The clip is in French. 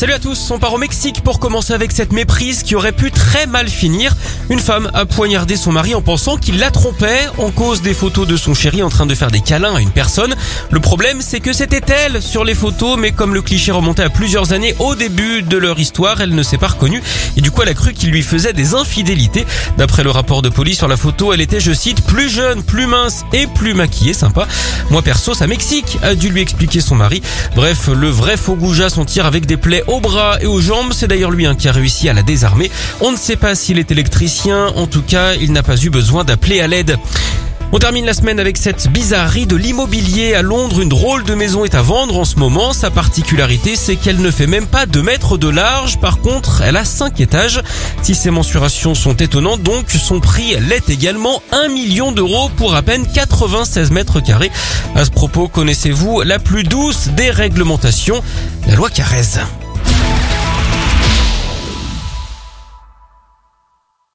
Salut à tous, on part au Mexique pour commencer avec cette méprise qui aurait pu très mal finir. Une femme a poignardé son mari en pensant qu'il la trompait en cause des photos de son chéri en train de faire des câlins à une personne. Le problème c'est que c'était elle sur les photos mais comme le cliché remontait à plusieurs années au début de leur histoire, elle ne s'est pas reconnue et du coup elle a cru qu'il lui faisait des infidélités. D'après le rapport de police sur la photo, elle était je cite plus jeune, plus mince et plus maquillée, sympa. Moi perso ça Mexique, a dû lui expliquer son mari. Bref, le vrai faux goujat s'en tire avec des plaies aux bras et aux jambes. C'est d'ailleurs lui hein, qui a réussi à la désarmer. On ne sait pas s'il est électricien. En tout cas, il n'a pas eu besoin d'appeler à l'aide. On termine la semaine avec cette bizarrerie de l'immobilier. À Londres, une drôle de maison est à vendre en ce moment. Sa particularité, c'est qu'elle ne fait même pas 2 mètres de large. Par contre, elle a 5 étages. Si ces mensurations sont étonnantes, donc son prix l'est également 1 million d'euros pour à peine 96 mètres carrés. À ce propos, connaissez-vous la plus douce des réglementations La loi Carrez.